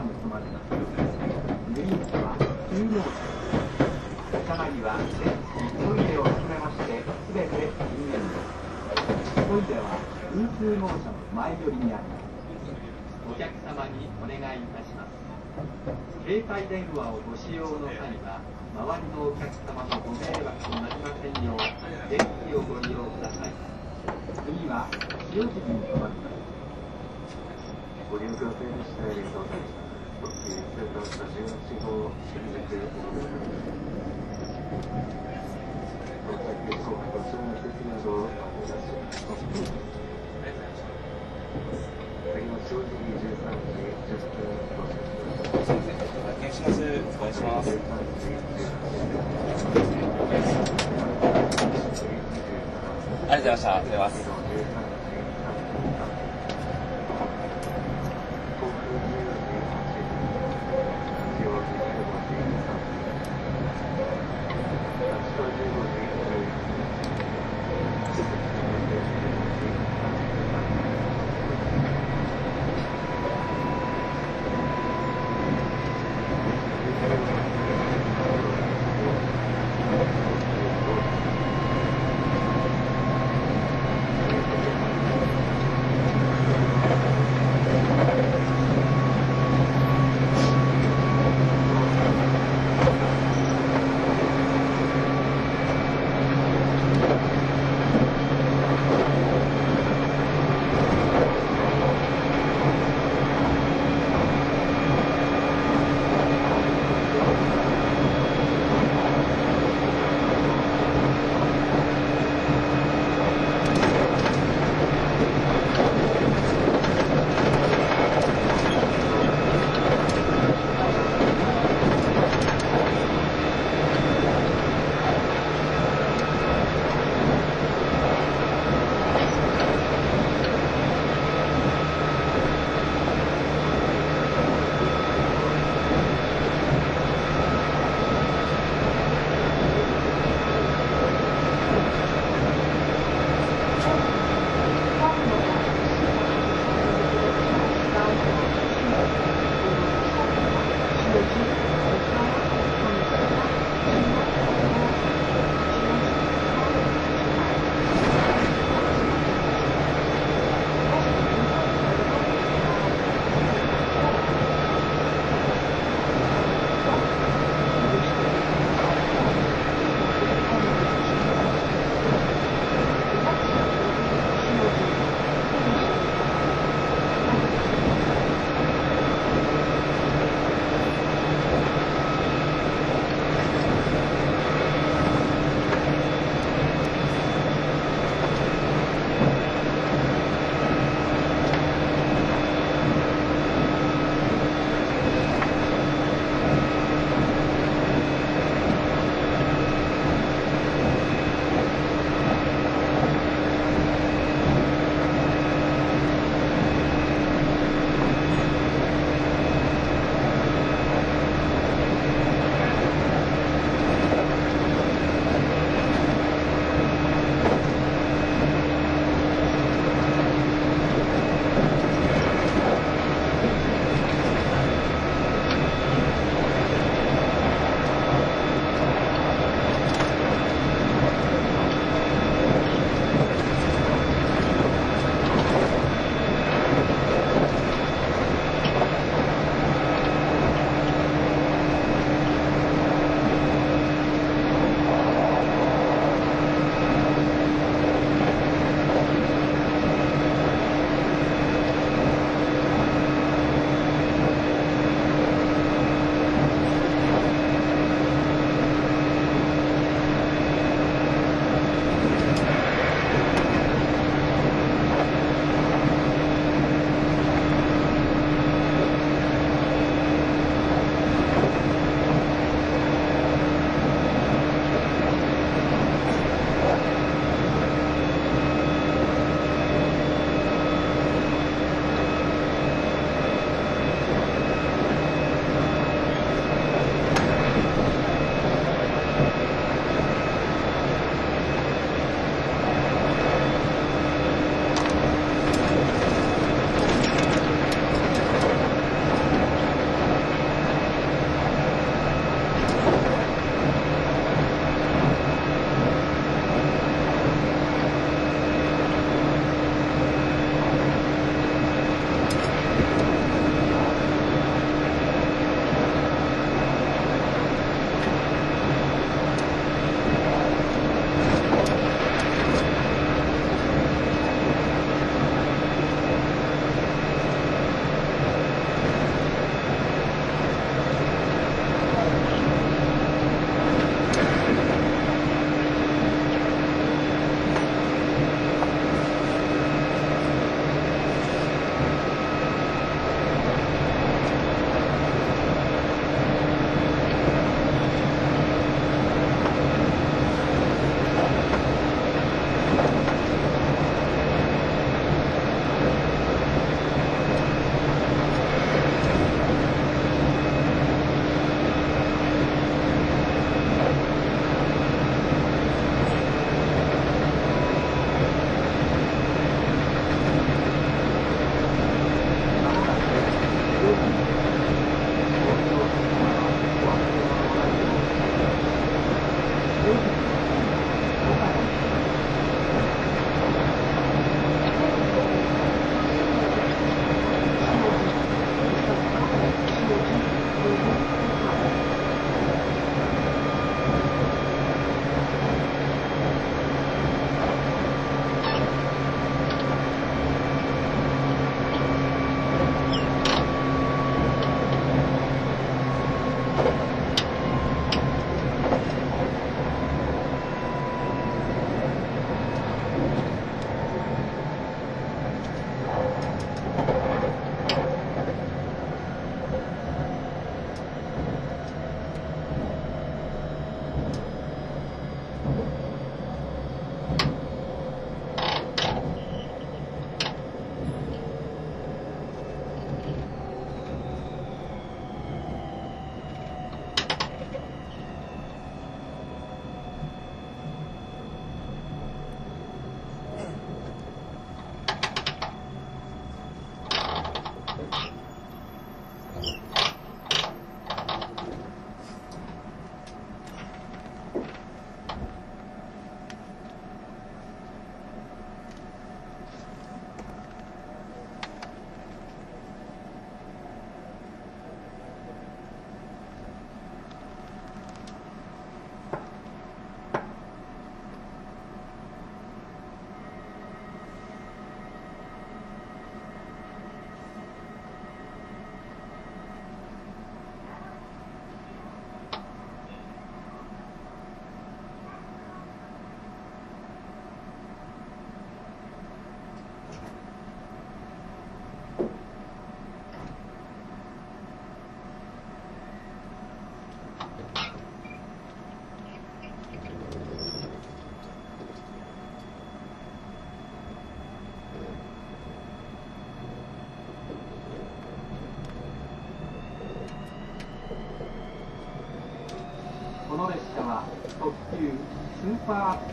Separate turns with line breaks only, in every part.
立川に停まりますグリーン車は9号車車内は電気トイレを含めまして全て禁煙ですトイレは運通号車の前寄りにありますお客様にお願いいたします携帯電話をご使用の際は周りのお客様のご迷惑となりませんよう電気をご利用ください次は塩尻に停まります
ご利用くださいましてありがとうございま。しま
ありがとうございました。
啊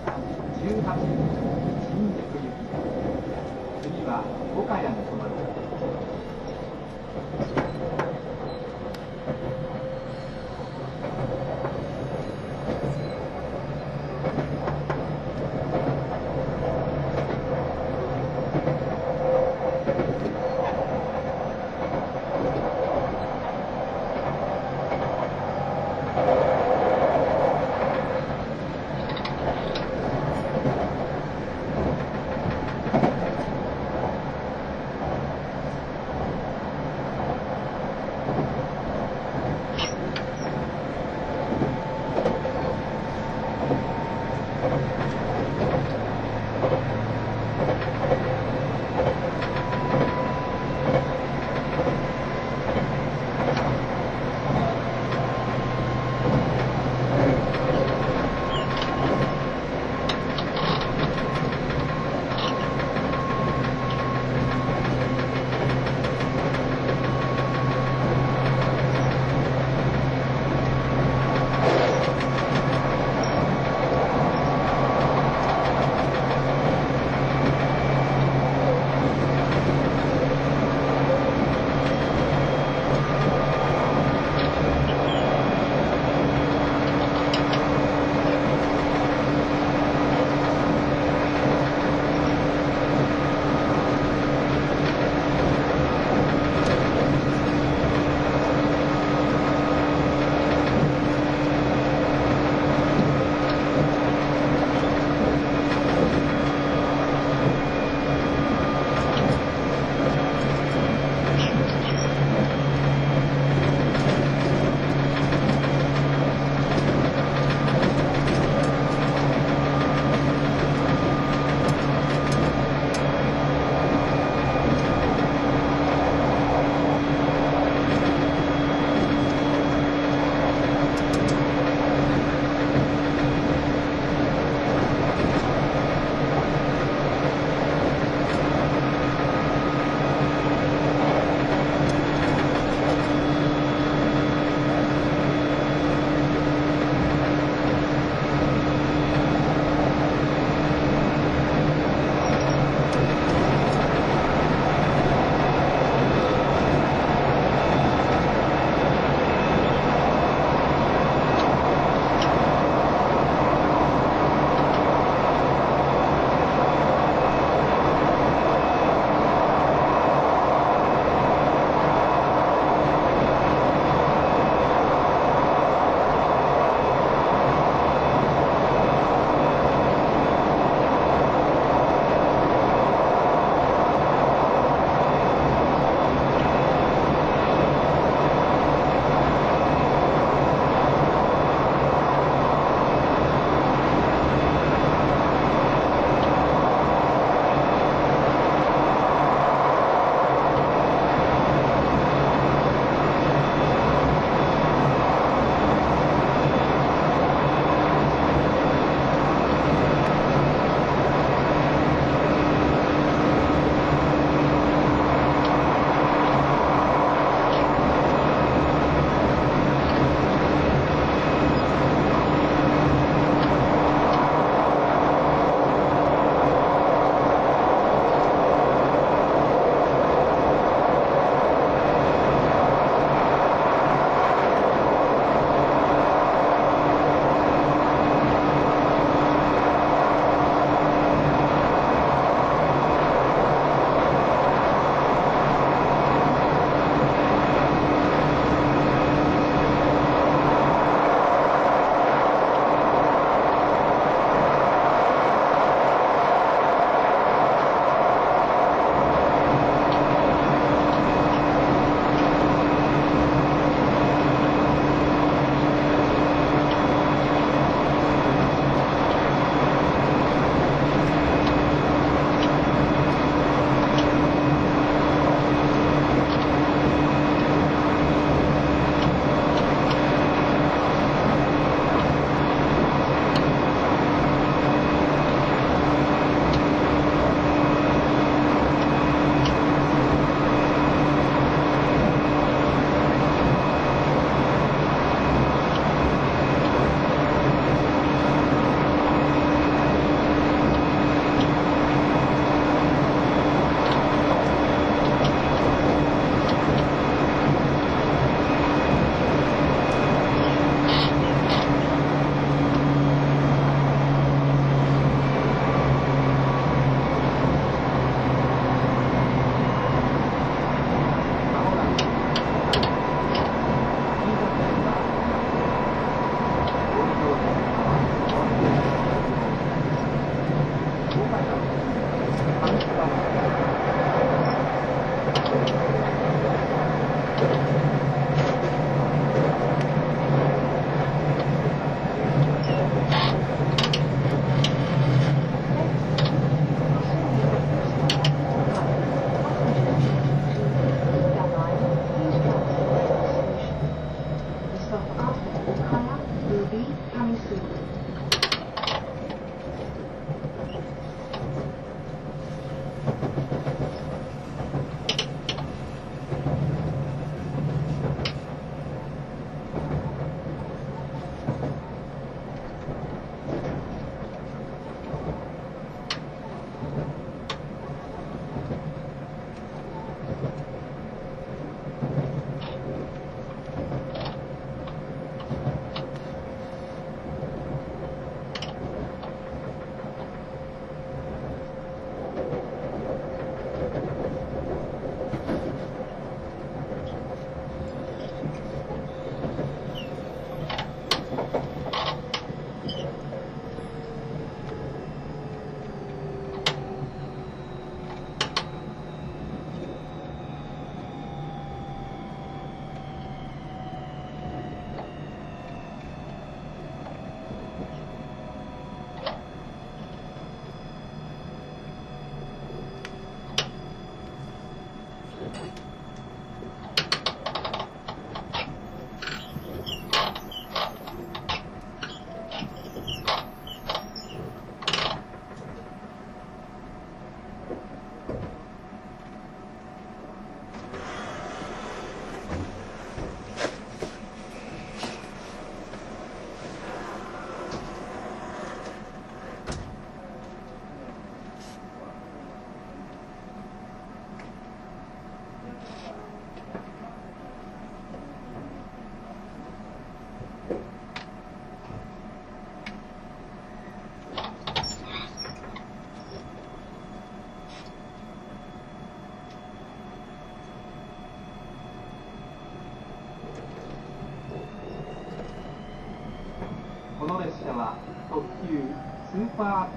pop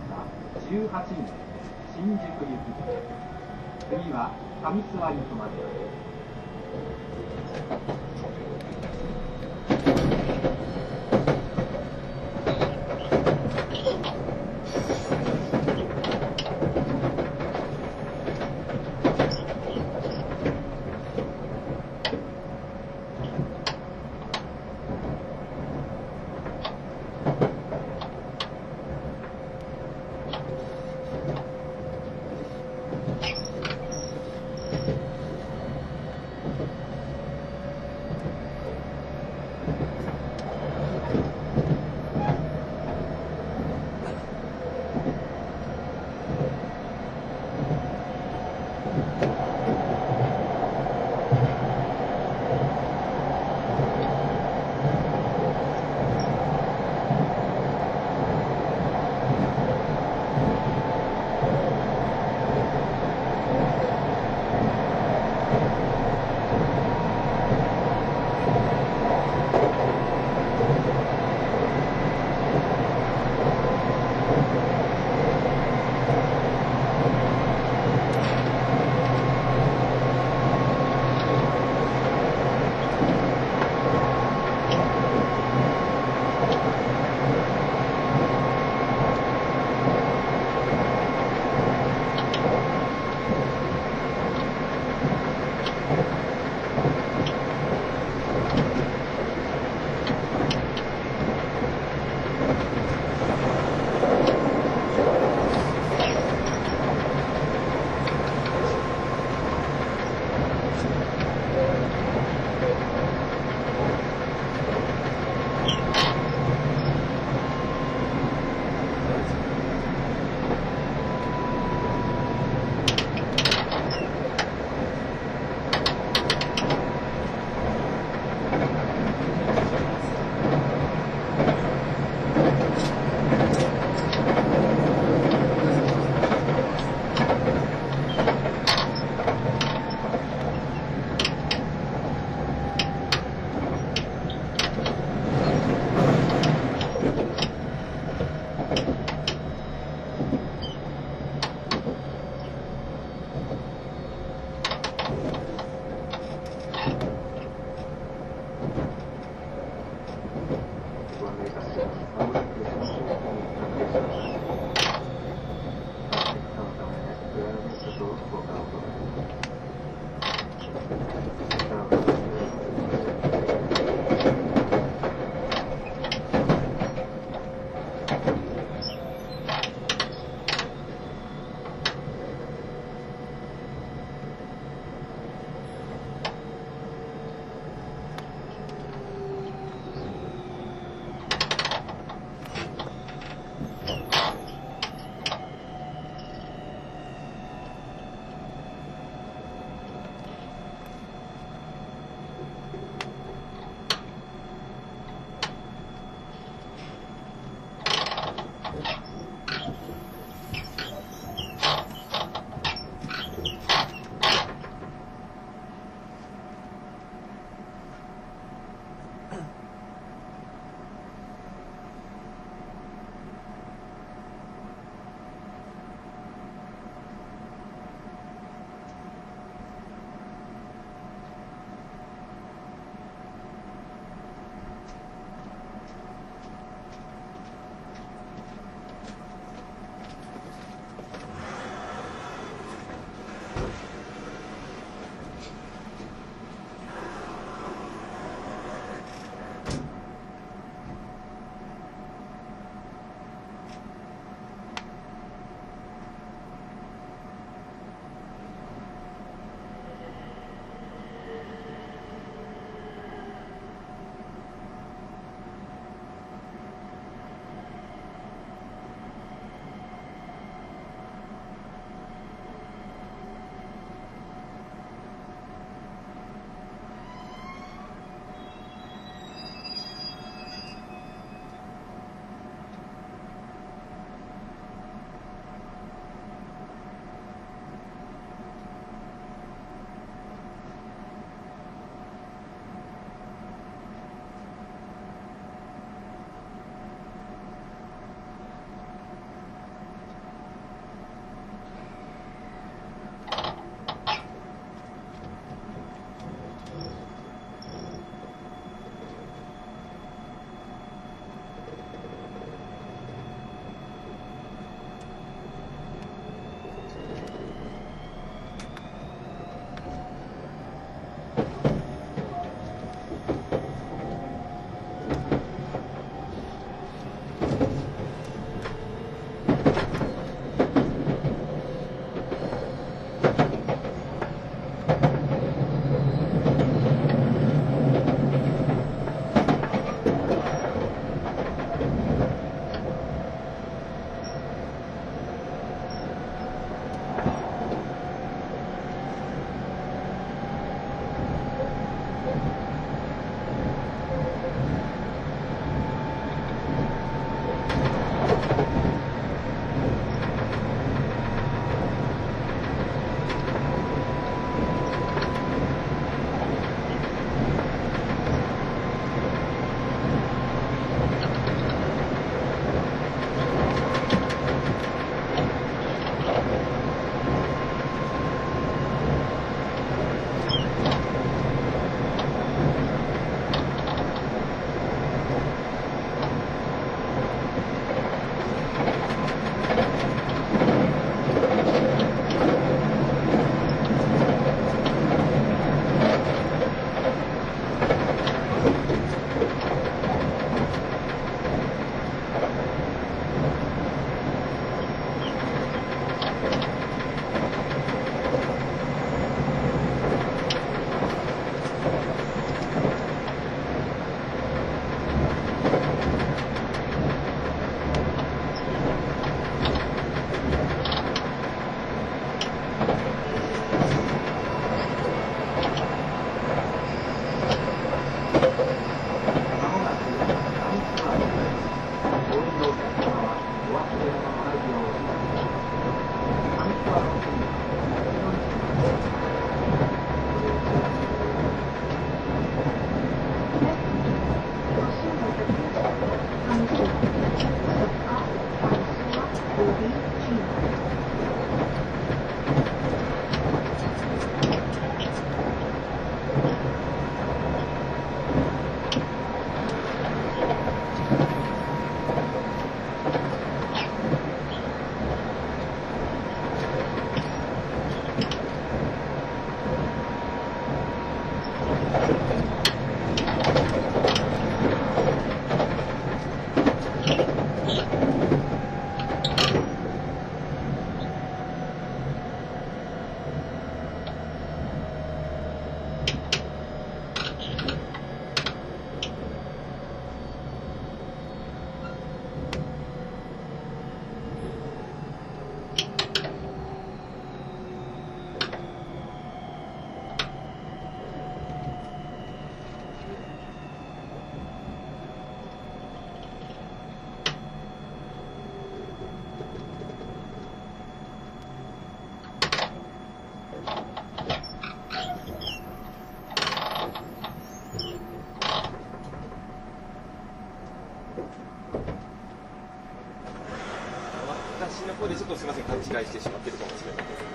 違いしてしまってるかもしれないですね。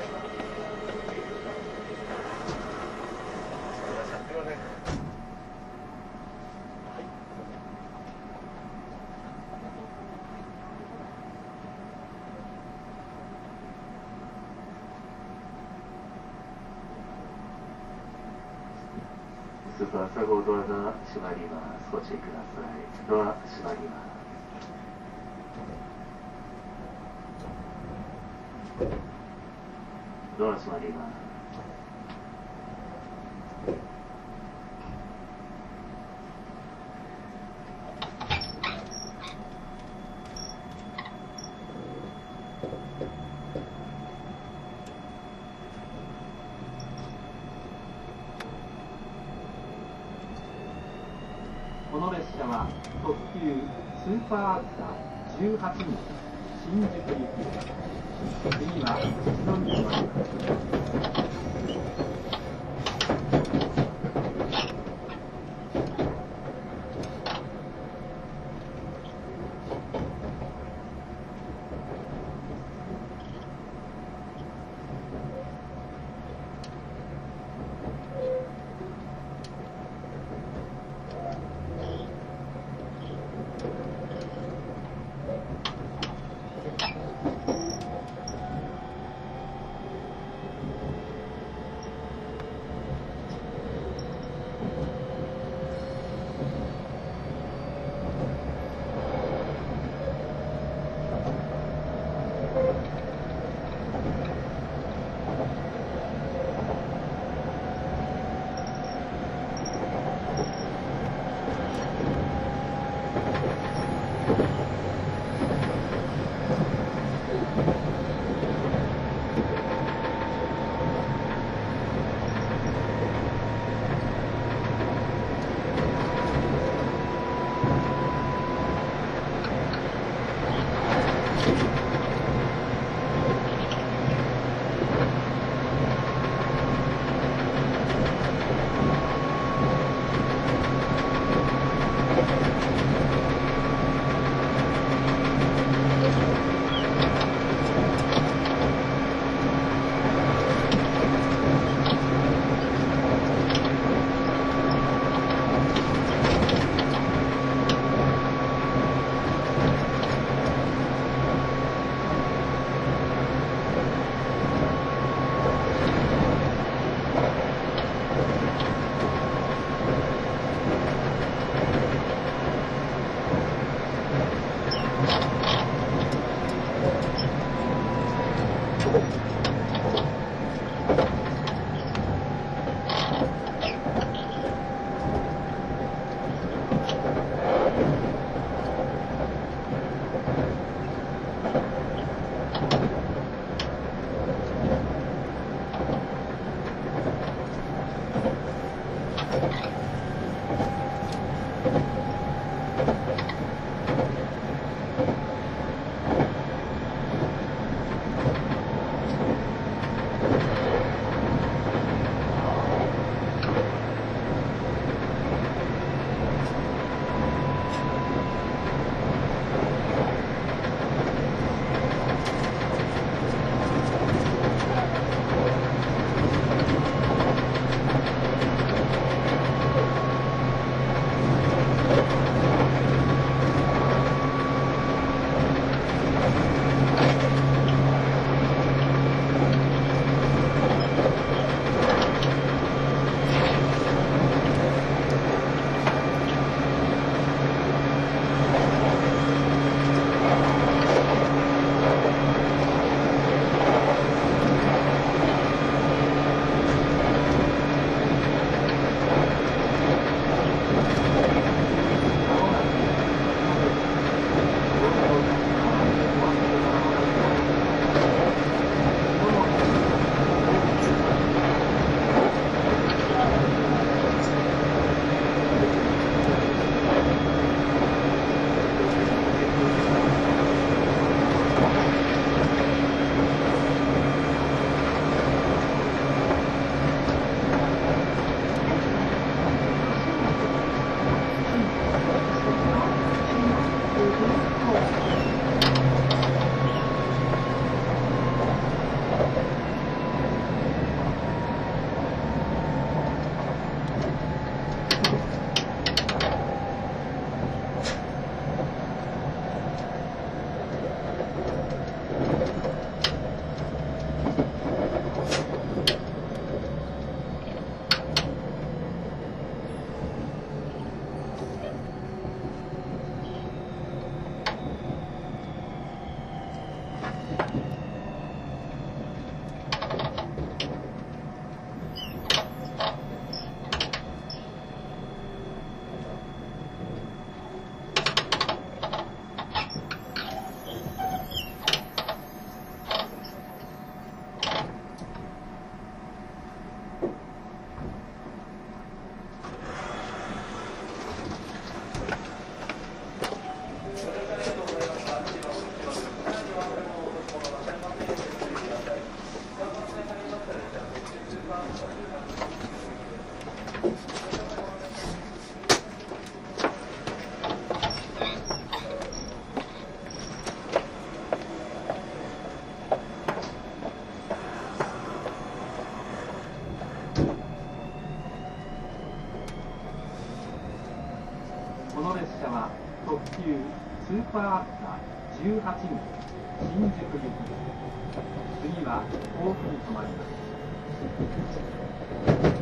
朝ごドが閉まります。ください。
ー18人。パーアクター18号新宿行き次は甲府に停まります「「「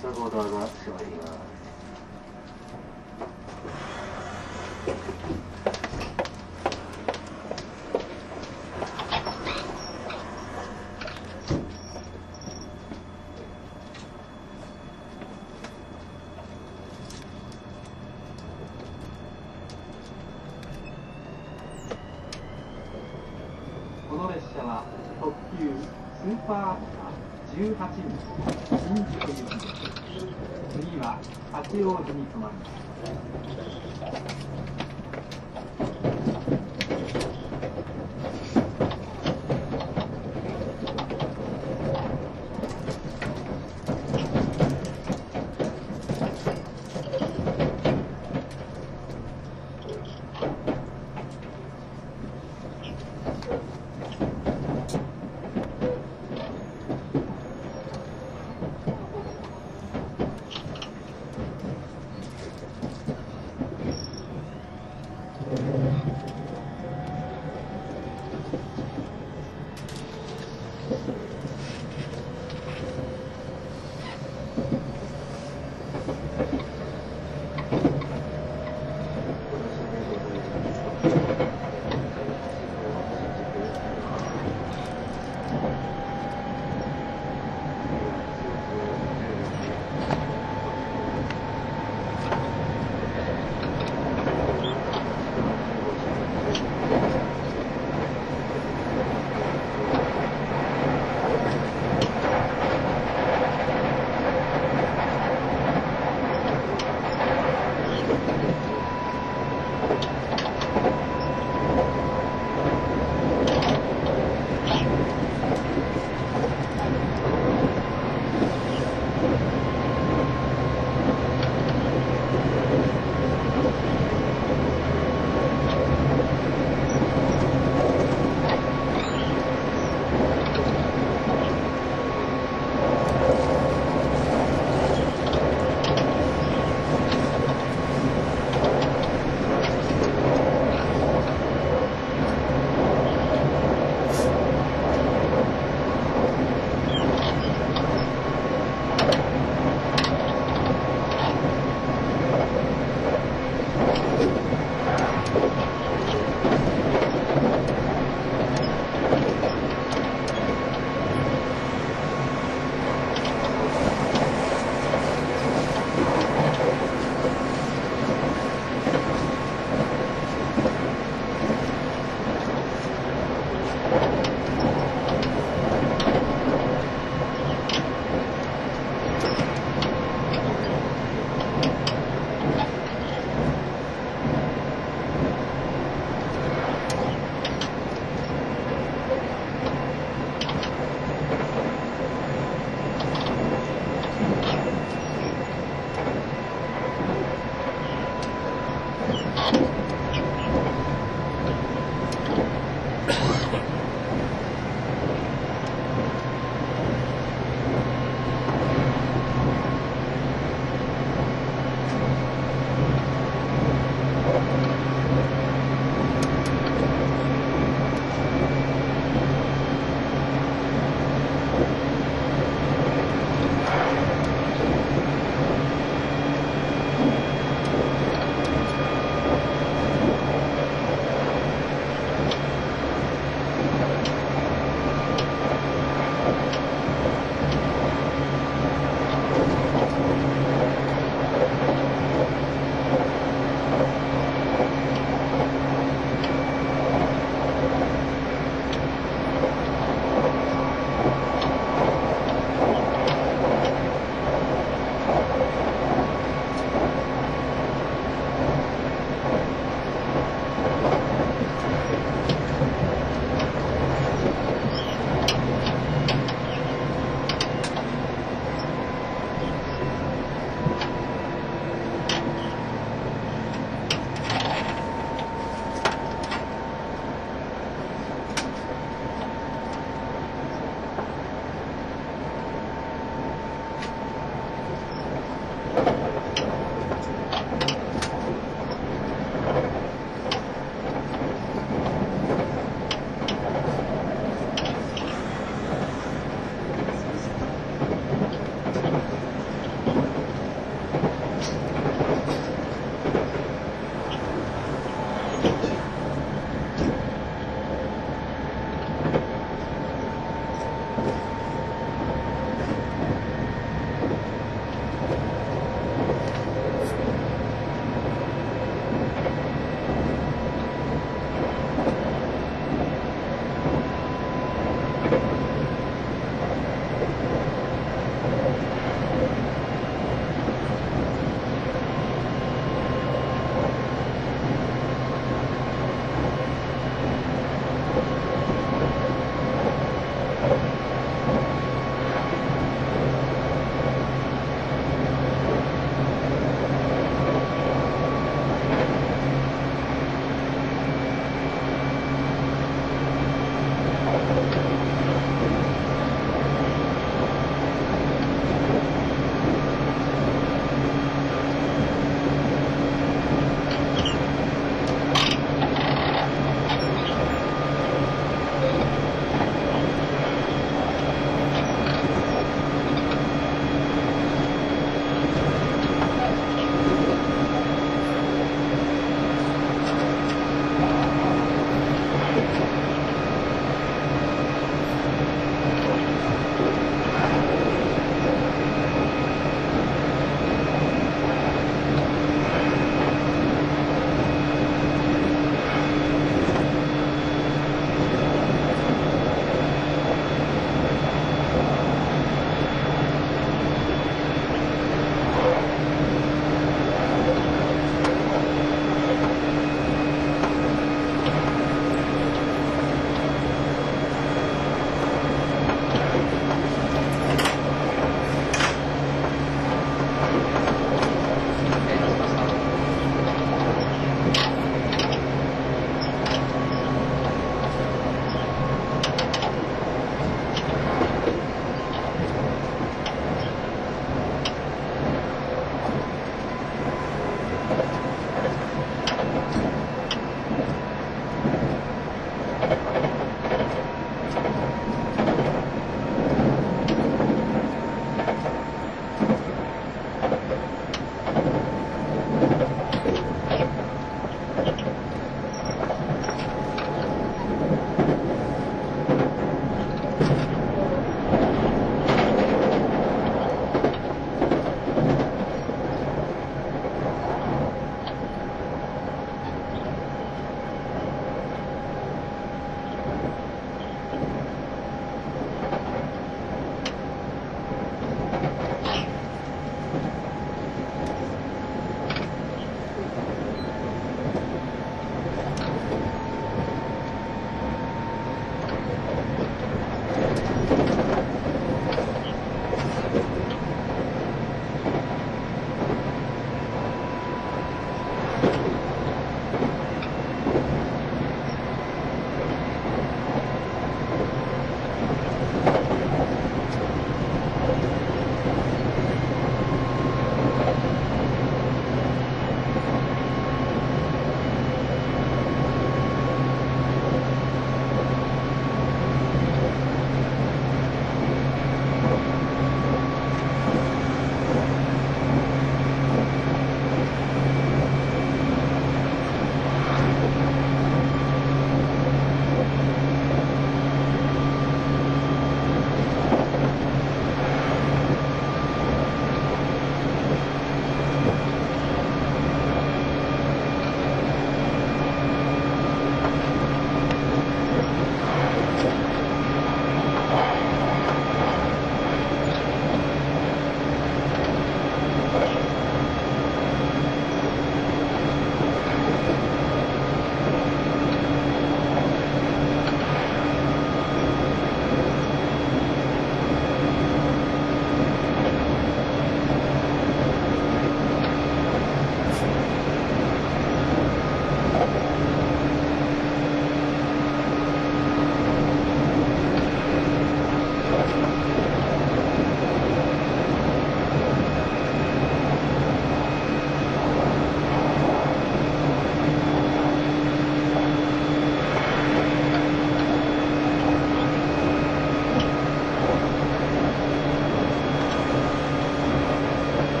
し
たは
動画 could you
need from money.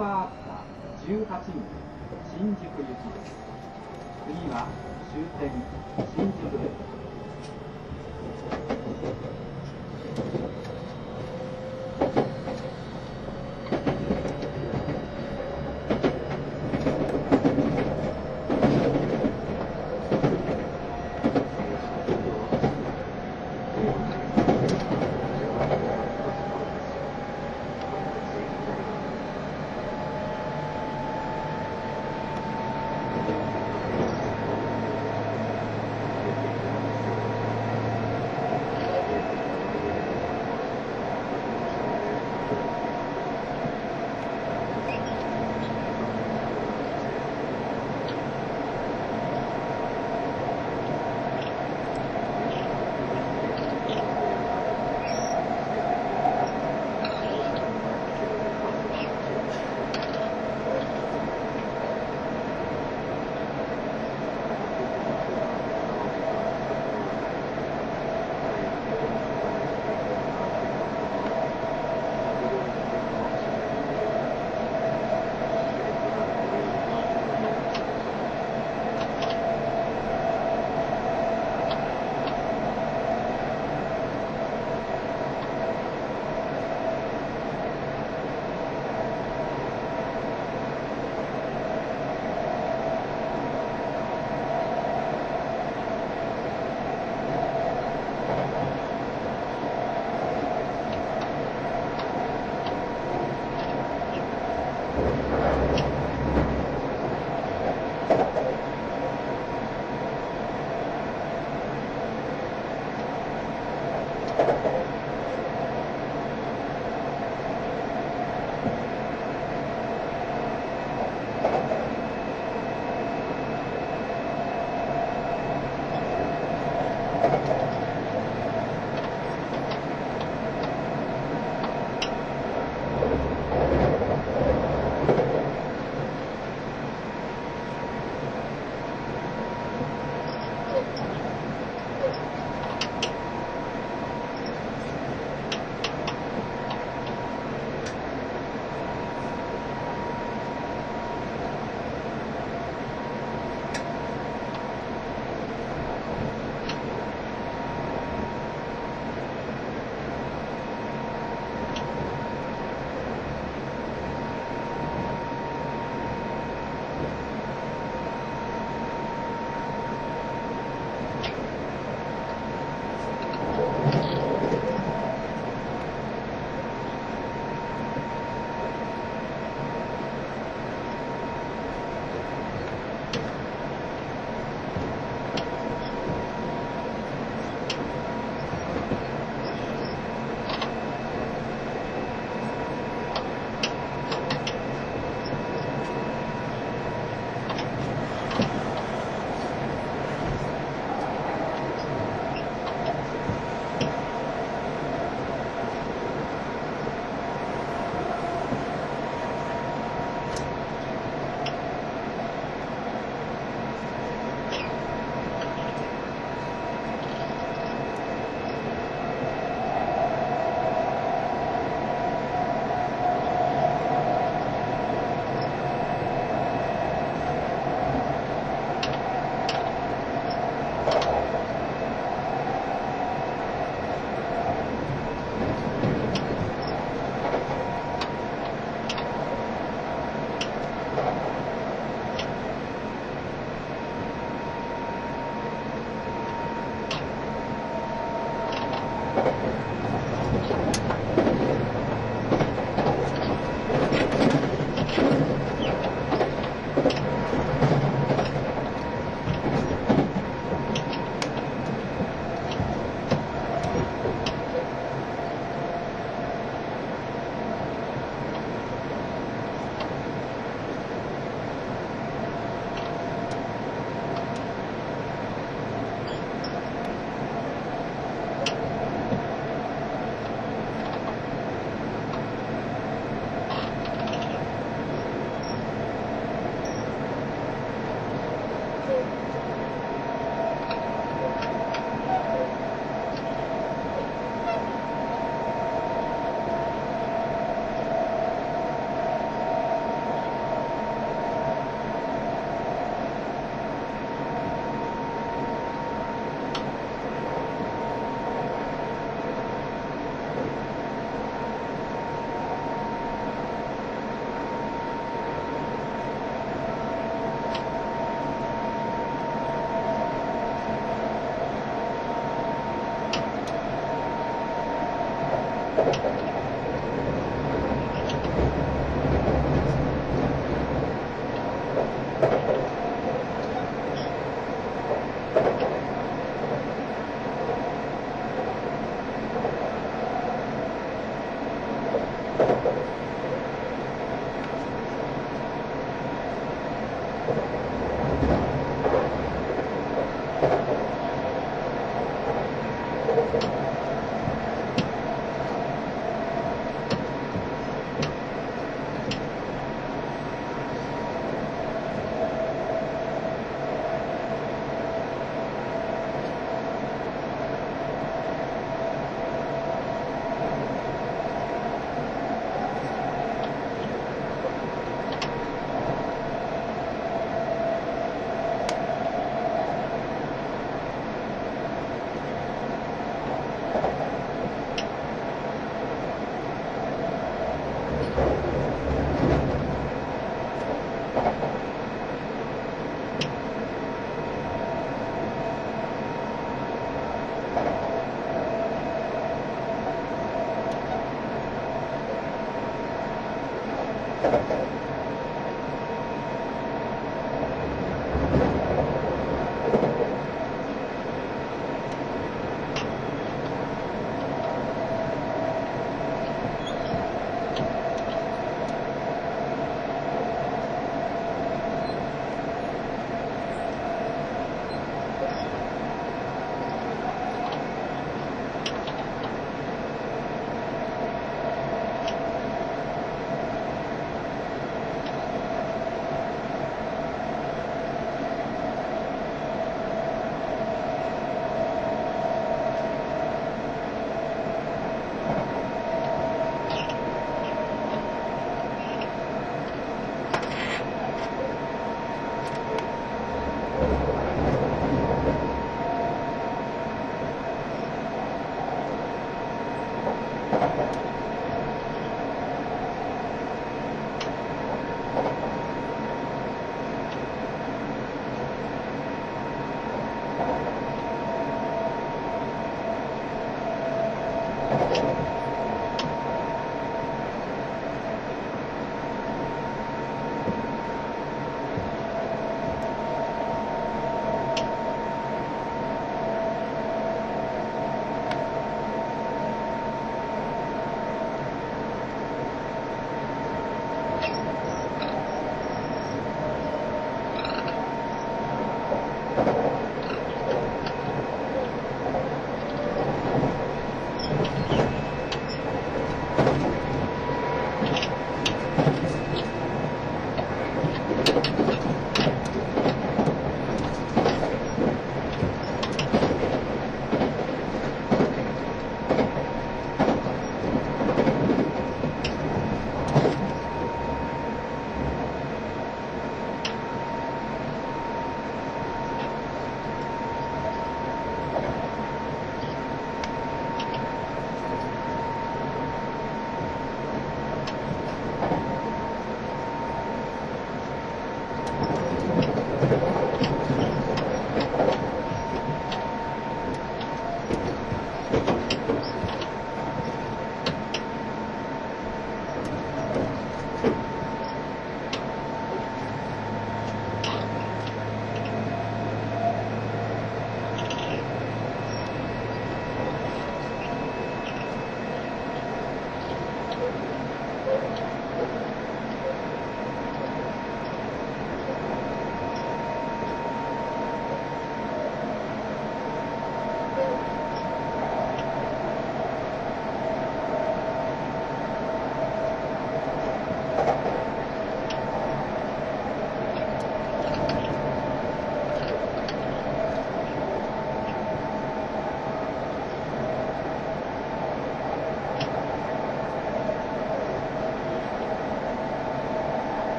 18